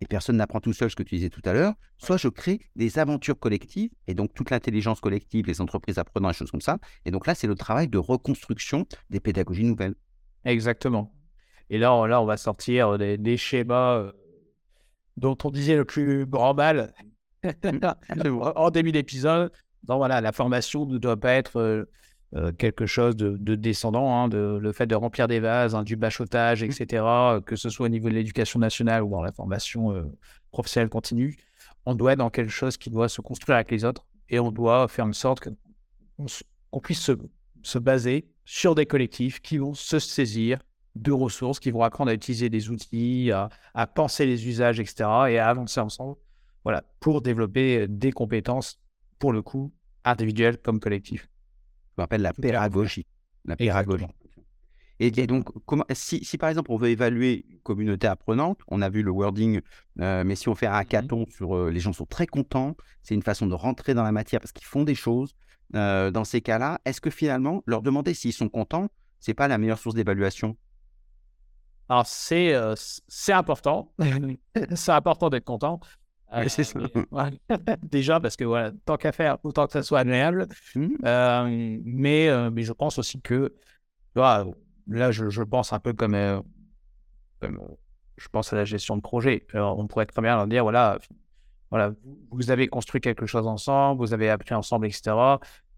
et personne n'apprend tout seul ce que tu disais tout à l'heure, soit je crée des aventures collectives, et donc toute l'intelligence collective, les entreprises apprenant, des choses comme ça. Et donc là, c'est le travail de reconstruction des pédagogies nouvelles. Exactement. Et là, là on va sortir des, schémas euh, dont on disait le plus grand mal en début d'épisode. voilà, la formation ne doit pas être euh, euh, quelque chose de, descendant, hein, de, le fait de remplir des vases, hein, du bachotage, mmh. etc., que ce soit au niveau de l'éducation nationale ou dans la formation euh, professionnelle continue, on doit être dans quelque chose qui doit se construire avec les autres et on doit faire en sorte qu'on puisse se, baser sur des collectifs qui vont se saisir de ressources, qui vont apprendre à utiliser des outils, à, à penser les usages, etc., et à avancer ensemble voilà, pour développer des compétences, pour le coup, individuelles comme collectives qu'on appelle la pédagogie. La pédagogie. Et, donc, comment, si, si, par exemple on veut évaluer une communauté apprenante, on a vu le wording, euh, mais si on fait un mmh hackathon sur euh, les gens sont très contents, c'est une façon de rentrer dans la matière parce qu'ils font des choses. Euh, dans ces cas-là, est-ce que finalement leur demander s'ils sont contents, c'est pas la meilleure source d'évaluation? Alors c'est c'est important, c'est important d'être content. Euh, c'est ça. Déjà, parce que voilà, tant qu'à faire, autant que ça soit agréable. Mmh. Euh, mais, euh, mais je pense aussi que, là, je, je, pense un peu comme, comme, je pense à la gestion de projet. on pourrait très bien leur dire, voilà, voilà, vous avez construit quelque chose ensemble, vous avez appris ensemble, etc.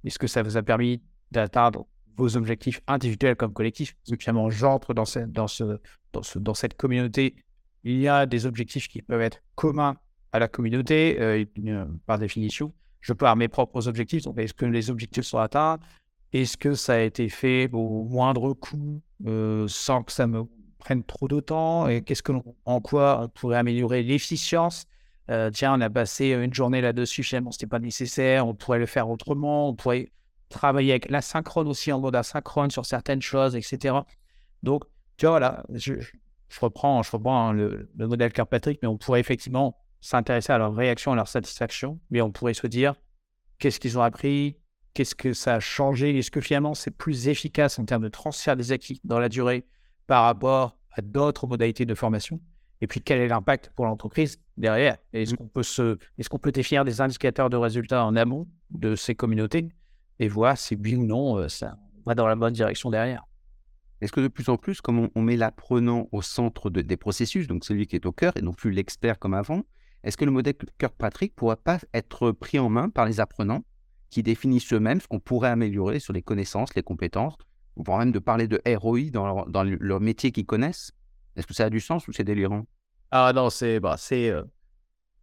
Est-ce que ça vous a permis d'atteindre vos objectifs individuels comme collectifs? Parce que finalement, j'entre dans, dans, ce, dans, ce, dans cette communauté. Il y a des objectifs qui peuvent être communs à la communauté, euh, euh, par définition. Je peux avoir mes propres objectifs. Donc, est-ce que les objectifs sont atteints? Est-ce que ça a été fait au moindre coût, euh, sans que ça me prenne trop de temps? Et qu'est-ce que en quoi on pourrait améliorer l'efficience? Tiens, on a passé une journée là-dessus, finalement, ce n'était pas nécessaire. On pourrait le faire autrement. On pourrait travailler avec l'asynchrone aussi en mode asynchrone sur certaines choses, etc. Donc, tu vois, voilà, je, reprends, je reprends hein, le, le modèle Kirkpatrick, mais on pourrait effectivement s'intéresser à leur réaction, à leur satisfaction, mais on pourrait se dire qu'est-ce qu'ils ont appris, qu'est-ce que ça a changé, est-ce que finalement c'est plus efficace en termes de transfert des acquis dans la durée par rapport à d'autres modalités de formation? Et puis quel est l'impact pour l'entreprise derrière? Est-ce mmh. qu'on peut se, est-ce qu'on peut définir des indicateurs de résultats en amont de ces communautés et voir si oui ou non euh, ça va dans la bonne direction derrière? Est-ce que de plus en plus, comme on, met l'apprenant au centre des processus, donc celui qui est au cœur et non plus l'expert comme avant, est-ce que le modèle Kirkpatrick ne pourrait pas être pris en main par les apprenants qui définissent eux-mêmes ce qu'on pourrait améliorer sur les connaissances, les compétences, ou voire même de parler de ROI dans leur, métier qu'ils connaissent? Est-ce que ça a du sens ou c'est délirant? Ah non, c'est. Bah, euh,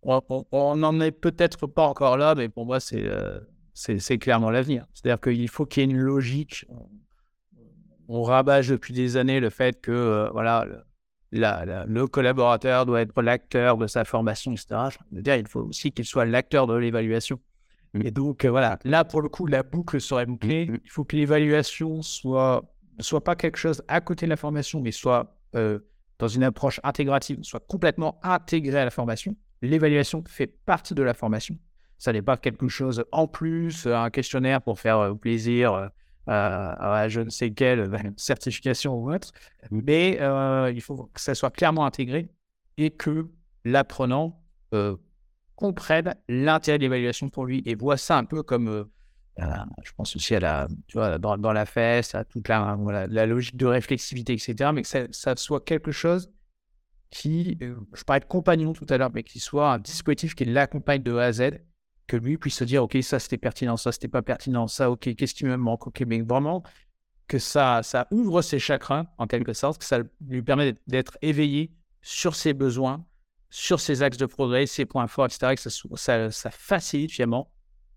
on n'en est peut-être pas encore là, mais pour moi, c'est euh, c'est clairement l'avenir. C'est-à-dire qu'il faut qu'il y ait une logique. On rabâche depuis des années le fait que euh, voilà, le collaborateur doit être l'acteur de sa formation, etc. Je veux dire, il faut aussi qu'il soit l'acteur de l'évaluation. Mmh. Et donc, euh, voilà, là, pour le coup, la boucle serait bouclée. Mmh. Il faut que l'évaluation soit, ne soit pas quelque chose à côté de la formation, mais soit euh, dans une approche intégrative, soit complètement intégrée à la formation. l'évaluation fait partie de la formation. Ça n'est pas quelque chose en plus, un questionnaire pour faire plaisir à je ne sais quelle certification ou autre, mais il faut que ça soit clairement intégré et que l'apprenant comprenne l'intérêt de l'évaluation pour lui et voit ça un peu comme je pense aussi à la, tu vois, dans, dans la fesse, à toute la, voilà, la logique de réflexivité, etc. Mais que ça, ça soit quelque chose qui, euh, je parlais de compagnon tout à l'heure, mais qui soit un dispositif qui l'accompagne de A à Z, que lui puisse se dire, OK, ça c'était pertinent, ça c'était pas pertinent, ça, OK, qu'est-ce qui me manque, OK, mais vraiment que ça, ça ouvre ses chakrins, en quelque sorte, que ça lui permet d'être éveillé sur ses besoins, sur ses axes de progrès, ses points forts, etc., que ça, ça, ça facilite finalement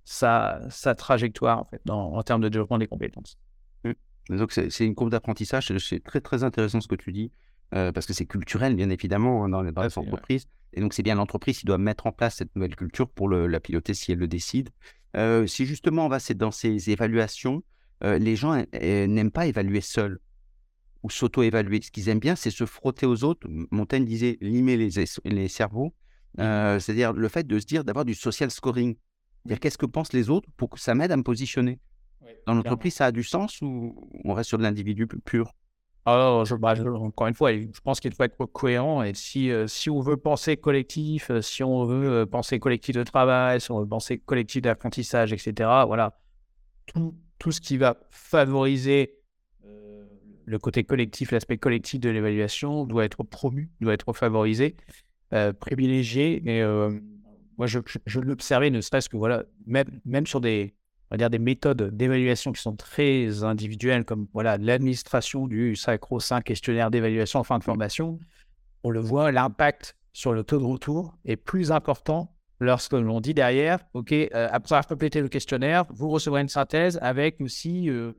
sa, sa trajectoire en, fait, dans, en termes de développement des compétences. Mmh. Donc, c'est une courbe d'apprentissage. C'est très, très intéressant ce que tu dis, euh, parce que c'est culturel, bien évidemment, hein, dans, les, entreprises. Et donc, c'est bien l'entreprise qui doit mettre en place cette nouvelle culture pour le, la piloter si elle le décide. Euh, si justement on va dans ces évaluations, euh, les gens n'aiment pas évaluer seuls ou s'auto-évaluer. Ce qu'ils aiment bien, c'est se frotter aux autres. Montaigne disait limer les, les cerveaux. Mmh. C'est-à-dire le fait de se dire d'avoir du social scoring dire qu'est-ce que pensent les autres pour que ça m'aide à me positionner? Dans l'entreprise, ça a du sens ou on reste sur de l'individu pur? Alors, bah, je, encore une fois, je pense qu'il faut être cohérent. Et si, euh, si on veut penser collectif, euh, si on veut euh, penser collectif de travail, si on veut penser collectif d'apprentissage, etc., voilà, tout, tout, ce qui va favoriser le côté collectif, l'aspect collectif de l'évaluation doit être promu, doit être favorisé, privilégié. Et moi, je, je, l'observais, ne serait-ce que, voilà, même, même sur des, on va dire des méthodes d'évaluation qui sont très individuelles, comme voilà, l'administration du sacro-saint questionnaire d'évaluation en fin de formation, on le voit, l'impact sur le taux de retour est plus important lorsque l'on dit derrière, OK, euh, après avoir complété le questionnaire, vous recevrez une synthèse avec aussi euh,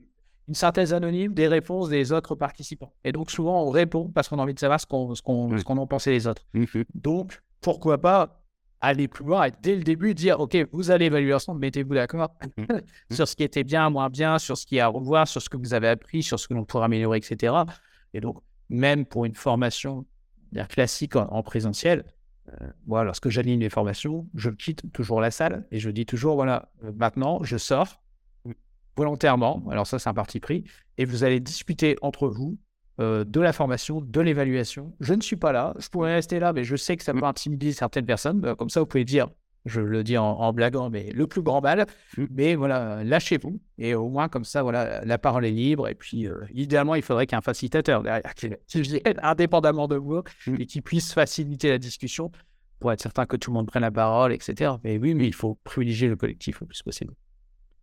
une synthèse anonyme des réponses des autres participants. Et donc, souvent, on répond parce qu'on a envie de savoir ce qu'on ce ont pensé les autres. Mmh donc, pourquoi pas aller plus loin et dès le début dire ok vous allez évaluer ensemble mettez-vous d'accord. Mmh. sur ce qui était bien moins bien sur ce qui est à revoir sur ce que vous avez appris sur ce que l'on pourra améliorer etc et donc même pour une formation classique en, présentiel euh, moi lorsque j'aligne les formations je quitte toujours la salle et je dis toujours voilà euh, maintenant je sors mmh. volontairement alors ça c'est un parti pris et vous allez discuter entre vous euh, de la formation, de l'évaluation. Je ne suis pas là, je pourrais rester là, mais je sais que ça peut intimider certaines personnes. Bah, comme ça, vous pouvez dire, je le dis en, blaguant, mais le plus grand mal. Mmh. Mais voilà, lâchez-vous. Et au moins, comme ça, voilà, la parole est libre. Et puis, euh, idéalement, il faudrait qu'il y ait un facilitateur derrière, qui, indépendamment de vous, mmh. et qui puisse faciliter la discussion pour être certain que tout le monde prenne la parole, etc. Mais oui, mais il faut privilégier le collectif le plus possible.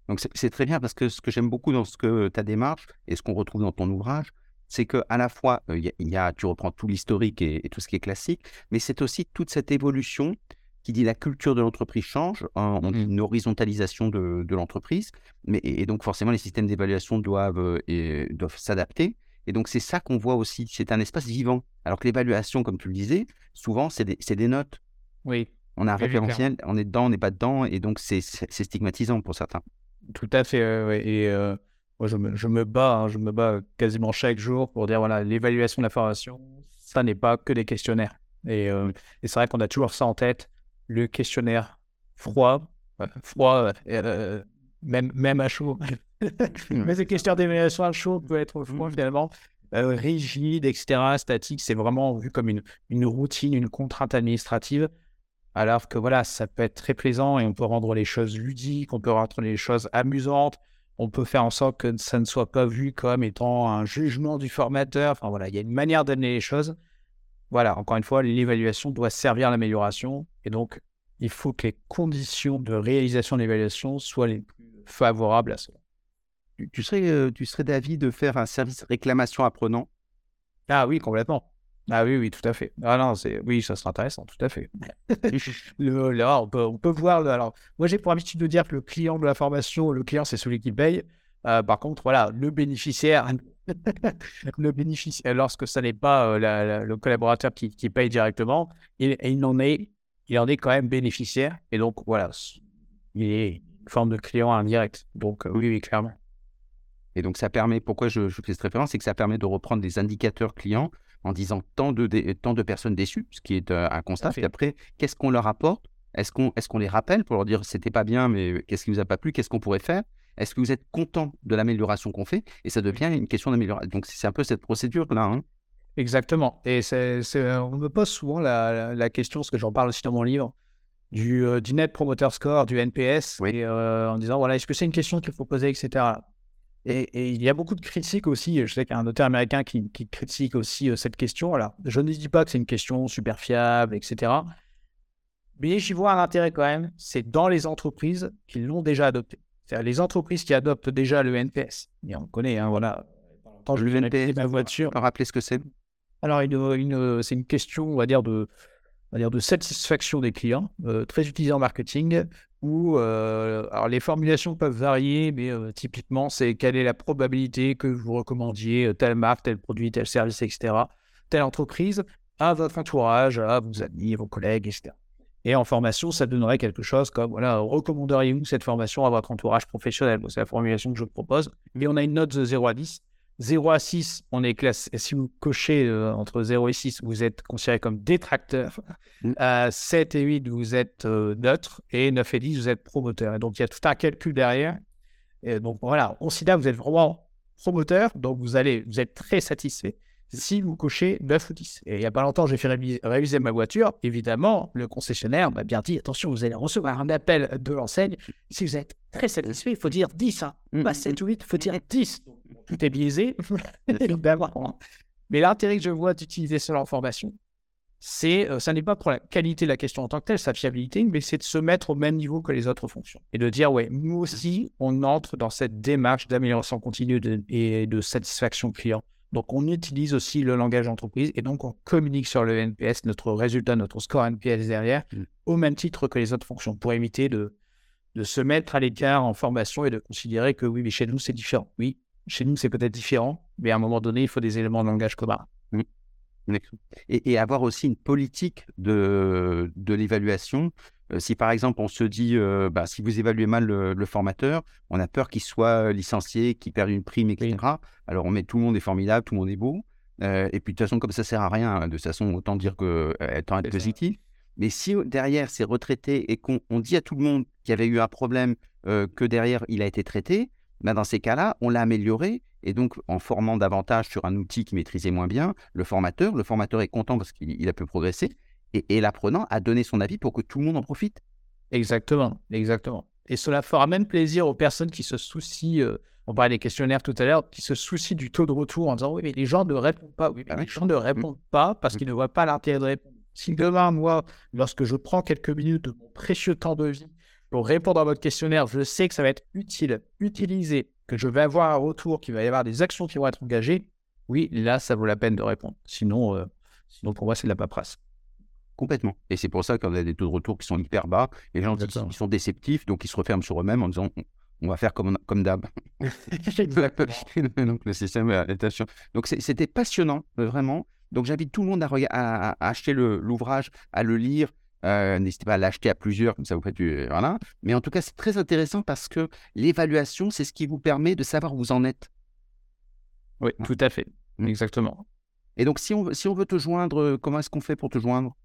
Donc, c'est très bien parce que ce que j'aime beaucoup dans ce que ta démarche et ce qu'on retrouve dans ton ouvrage, c'est que à la fois, il y, a, tu reprends tout l'historique et, tout ce qui est classique, mais c'est aussi toute cette évolution qui dit la culture de l'entreprise change, hein, on dit mmh. une horizontalisation de, l'entreprise, mais et, donc forcément les systèmes d'évaluation doivent, doivent s'adapter. Et donc c'est ça qu'on voit aussi, c'est un espace vivant. Alors que l'évaluation, comme tu le disais, souvent c'est des, des, notes. Oui. On a un référentiel, on est dedans, on n'est pas dedans, et donc c'est stigmatisant pour certains. Tout à fait. et moi, je me, je me bats, hein, je me bats quasiment chaque jour pour dire voilà, l'évaluation de la formation, ça n'est pas que des questionnaires. Et, euh, et c'est vrai qu'on a toujours ça en tête, le questionnaire froid, froid, euh, même, même à chaud. Mais le questionnaire d'évaluation à chaud peut être froid finalement, euh, rigide, etc., statique. C'est vraiment vu comme une, une routine, une contrainte administrative. Alors que voilà, ça peut être très plaisant et on peut rendre les choses ludiques, on peut rendre les choses amusantes on peut faire en sorte que ça ne soit pas vu comme étant un jugement du formateur. Enfin voilà, il y a une manière d'amener les choses. Voilà, encore une fois, l'évaluation doit servir à l'amélioration. Et donc, il faut que les conditions de réalisation de l'évaluation soient les plus favorables à cela. Tu, serais, euh, tu serais d'avis de faire un service réclamation apprenant? Ah oui, complètement. Ah oui, oui, tout à fait. Ah non, c'est oui, ça sera intéressant, tout à fait. le, là, on peut, on peut voir. alors, moi, j'ai pour habitude de dire que le client de la formation, le client, c'est celui qui paye. Euh, par contre, voilà, le bénéficiaire, le bénéficiaire, lorsque ce n'est pas euh, le collaborateur qui, qui, paye directement, il, il en est, il en est quand même bénéficiaire. Et donc, voilà, il est une forme de client indirect. Donc, euh, oui, oui, clairement. Et donc, ça permet, pourquoi je, je fais cette référence, c'est que ça permet de reprendre des indicateurs clients en disant tant de, tant de personnes déçues, ce qui est un constat. Et après, qu'est-ce qu'on leur apporte? Est-ce qu'on est qu'on les rappelle pour leur dire c'était pas bien, mais qu'est-ce qui vous a pas plu Qu'est-ce qu'on pourrait faire? Est-ce que vous êtes content de l'amélioration qu'on fait? Et ça devient une question d'amélioration. Donc c'est un peu cette procédure-là. Hein. Exactement. Et c'est, on me pose souvent la, la, question, parce que j'en parle aussi dans mon livre, du, du Net Promoter Score, du NPS, en disant voilà, est-ce que c'est une question qu'il faut poser, etc. Et, il y a beaucoup de critiques aussi. Je sais qu'il y a un auteur américain qui, critique aussi euh, cette question. Alors, je ne dis pas que c'est une question super fiable, etc. Mais j'y vois un intérêt quand même. C'est dans les entreprises qui l'ont déjà adopté. C'est-à-dire les entreprises qui adoptent déjà le NPS. Et on connaît, hein, voilà. Quand je le NPS, ma voiture. Rappeler ce que c'est? Alors, c'est une question, on va dire, de, dire de satisfaction des clients, euh, très utilisée en marketing, où euh, alors les formulations peuvent varier, mais euh, typiquement, c'est quelle est la probabilité que vous recommandiez telle marque, tel produit, tel service, etc., telle entreprise à votre entourage, à vos amis, vos collègues, etc. Et en formation, ça donnerait quelque chose comme, voilà, recommanderiez-vous cette formation à votre entourage professionnel? C'est la formulation que je propose. Mais on a une note de 0 à 10. 0 à 6, on est classé. Si vous cochez euh, entre 0 et 6, vous êtes considéré comme détracteur. Mm. À 7 et 8, vous êtes euh, neutre. Et 9 et 10, vous êtes promoteur. Et donc, il y a tout un calcul derrière. Et donc, voilà, on considère que vous êtes vraiment promoteur. Donc, vous, allez, vous êtes très satisfait si vous cochez 9 ou 10. Et il n'y a pas longtemps, j'ai fait réviser, ma voiture. Évidemment, le concessionnaire m'a bien dit attention, vous allez recevoir un appel de l'enseigne. Si vous êtes très satisfait, il faut dire 10. Hein. Mm, pas 7 mm, ou 8, il faut dire 10 tout est biaisé. Mais l'intérêt que je vois d'utiliser cette information, c'est, euh, ça n'est pas pour la qualité de la question en tant que telle, sa fiabilité, mais c'est de se mettre au même niveau que les autres fonctions. Et de dire, ouais, nous aussi, on entre dans cette démarche d'amélioration continue et de satisfaction client. Donc, on utilise aussi le langage d'entreprise et donc on communique sur le NPS, notre résultat, notre score NPS derrière, mm. au même titre que les autres fonctions, pour éviter de, de se mettre à l'écart en formation et de considérer que oui, mais chez nous, c'est différent. Oui, chez nous, c'est peut-être différent, mais à un moment donné, il faut des éléments de langage commun. Mmh. Et, avoir aussi une politique de, de l'évaluation. Euh, si par exemple on se dit, euh, bah, si vous évaluez mal le, formateur, on a peur qu'il soit licencié, qu'il perde une prime, etc. Alors on met tout le monde est formidable, tout le monde est beau. Euh, et puis de toute façon, comme ça sert à rien, hein, de toute façon, autant dire que étant être positif. Mais si derrière c'est retraité et qu'on dit à tout le monde qu'il y avait eu un problème, que derrière il a été traité, ben, dans ces cas-là, on l'a amélioré. Et donc, en formant davantage sur un outil qui maîtrisait moins bien, le formateur, le formateur est content parce qu'il a pu progresser. Et, l'apprenant a donné son avis pour que tout le monde en profite. Exactement, exactement. Et cela fera même plaisir aux personnes qui se soucient, euh, on parlait des questionnaires tout à l'heure, qui se soucient du taux de retour en disant oui, mais les gens ne répondent pas. Oui, mais ah les gens ne mmh. répondent pas parce mmh. qu'ils ne voient pas l'intérêt de répondre. Si demain, moi, lorsque je prends quelques minutes de mon précieux temps de vie pour répondre à votre questionnaire, je sais que ça va être utile, utilisé, que je vais avoir un retour, qu'il va y avoir des actions qui vont être engagées, oui, là, ça vaut la peine de répondre. Sinon, euh, sinon pour moi, c'est de la paperasse. Complètement. Et c'est pour ça qu'on a des taux de retour qui sont hyper bas. Les gens qui, sont déceptifs, donc ils se referment sur eux-mêmes en disant on, va faire comme, comme d'hab. donc le système attention. Donc c'était passionnant, vraiment. Donc j'invite tout le monde à, à, à acheter l'ouvrage, à le lire. Euh, n'hésitez pas à l'acheter à plusieurs, comme ça vous faites du. Voilà. Mais en tout cas, c'est très intéressant parce que l'évaluation, c'est ce qui vous permet de savoir où vous en êtes. Oui, hein? tout à fait. Mmh. Exactement. Et donc, si on, si on veut te joindre, comment est-ce qu'on fait pour te joindre?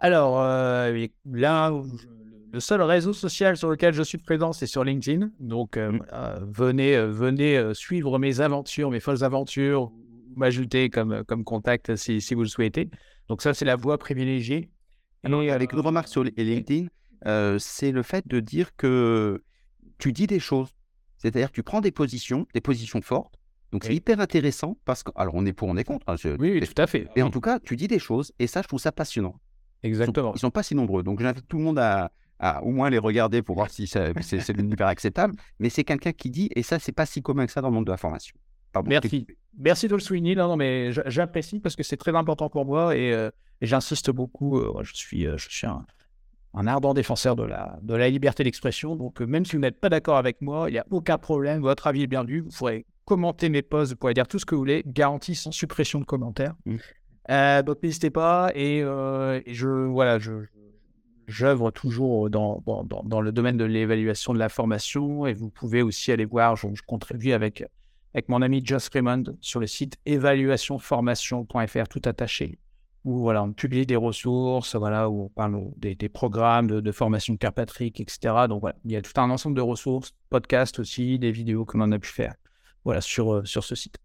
Alors, euh, là, le seul réseau social sur lequel je suis présent, c'est sur LinkedIn. Donc, euh, mmh. venez, venez suivre mes aventures, mes folles aventures, m'ajouter comme, comme contact si, si vous le souhaitez. Donc, ça, c'est la voie privilégiée. Ah non, avec une remarque sur LinkedIn, euh, c'est le fait de dire que tu dis des choses. C'est-à-dire que tu prends des positions, des positions fortes. Donc c'est hyper intéressant parce que, alors on est pour, on est contre. Hein, oui, tout à fait. Et en tout cas, tu dis des choses et ça, je trouve ça passionnant. Exactement. Ils ne sont, pas si nombreux. Donc j'invite tout le monde à, au moins les regarder pour voir si c'est hyper acceptable. Mais c'est quelqu'un qui dit, et ça, c'est pas si commun que ça dans le monde de la formation. Merci. Merci de le souligner. Non, non, mais j'apprécie parce que c'est très important pour moi et, euh, j'insiste beaucoup. Euh, je suis, euh, je suis un, ardent défenseur de la, de la liberté d'expression. Donc, même si vous n'êtes pas d'accord avec moi, il n'y a aucun problème. Votre avis est bienvenu. Vous pourrez commenter mes posts, vous pourrez dire tout ce que vous voulez, garantie sans suppression de commentaires. Mmh. Donc, n'hésitez pas. Et, je, voilà, je, j'œuvre toujours dans, dans, dans, le domaine de l'évaluation de la formation et vous pouvez aussi aller voir, je, contribue avec avec mon ami Joss Raymond sur le site évaluationformation.fr, tout attaché, où voilà, on publie des ressources, voilà, où on parle des, programmes de, formation Carpatrick, etc. Donc voilà, il y a tout un ensemble de ressources, podcasts aussi, des vidéos que l'on a pu faire voilà, sur, euh, sur ce site.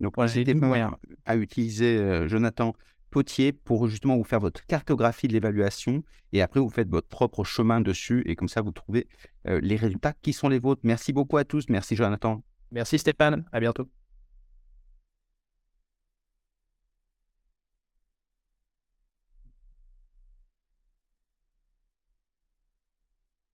Donc, n'hésitez pas à utiliser euh, Jonathan Potier pour justement vous faire votre cartographie de l'évaluation et après vous faites votre propre chemin dessus et comme ça vous trouvez euh, les résultats qui sont les vôtres. Merci beaucoup à tous. Merci Jonathan. Merci Stéphane. À bientôt.